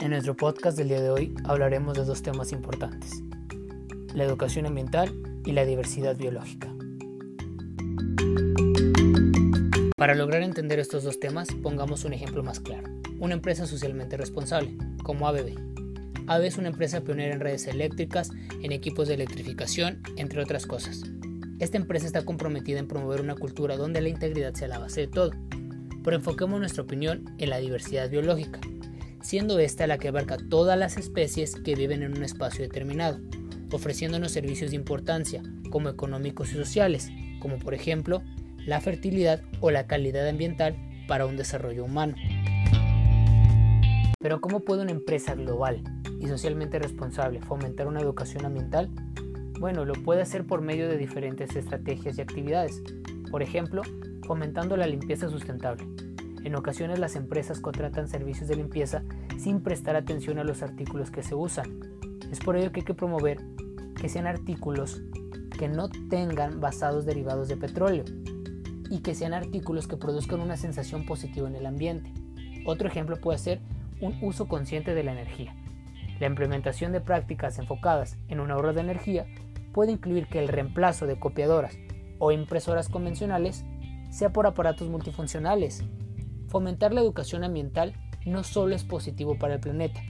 En nuestro podcast del día de hoy hablaremos de dos temas importantes, la educación ambiental y la diversidad biológica. Para lograr entender estos dos temas, pongamos un ejemplo más claro. Una empresa socialmente responsable, como ABB. ABB es una empresa pionera en redes eléctricas, en equipos de electrificación, entre otras cosas. Esta empresa está comprometida en promover una cultura donde la integridad sea la base de todo. Pero enfoquemos nuestra opinión en la diversidad biológica, siendo esta la que abarca todas las especies que viven en un espacio determinado, ofreciéndonos servicios de importancia, como económicos y sociales, como por ejemplo la fertilidad o la calidad ambiental para un desarrollo humano. Pero ¿cómo puede una empresa global y socialmente responsable fomentar una educación ambiental? Bueno, lo puede hacer por medio de diferentes estrategias y actividades. Por ejemplo, fomentando la limpieza sustentable, en ocasiones las empresas contratan servicios de limpieza sin prestar atención a los artículos que se usan. Es por ello que hay que promover que sean artículos que no tengan basados derivados de petróleo y que sean artículos que produzcan una sensación positiva en el ambiente. Otro ejemplo puede ser un uso consciente de la energía. La implementación de prácticas enfocadas en un ahorro de energía puede incluir que el reemplazo de copiadoras o impresoras convencionales sea por aparatos multifuncionales Fomentar la educación ambiental no solo es positivo para el planeta,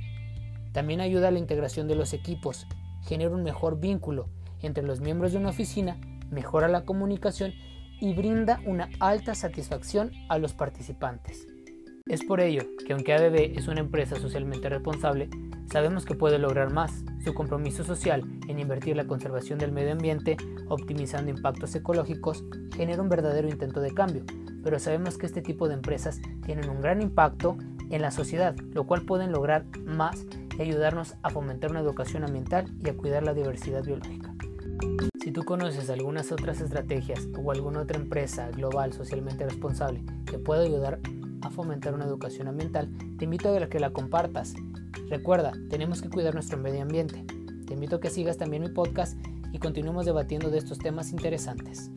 también ayuda a la integración de los equipos, genera un mejor vínculo entre los miembros de una oficina, mejora la comunicación y brinda una alta satisfacción a los participantes. Es por ello que aunque ABB es una empresa socialmente responsable, sabemos que puede lograr más. Su compromiso social en invertir la conservación del medio ambiente, optimizando impactos ecológicos, genera un verdadero intento de cambio, pero sabemos que este tipo de empresas tienen un gran impacto en la sociedad, lo cual pueden lograr más y ayudarnos a fomentar una educación ambiental y a cuidar la diversidad biológica. Si tú conoces algunas otras estrategias o alguna otra empresa global socialmente responsable que pueda ayudar a fomentar una educación ambiental, te invito a que la compartas. Recuerda, tenemos que cuidar nuestro medio ambiente. Te invito a que sigas también mi podcast y continuemos debatiendo de estos temas interesantes.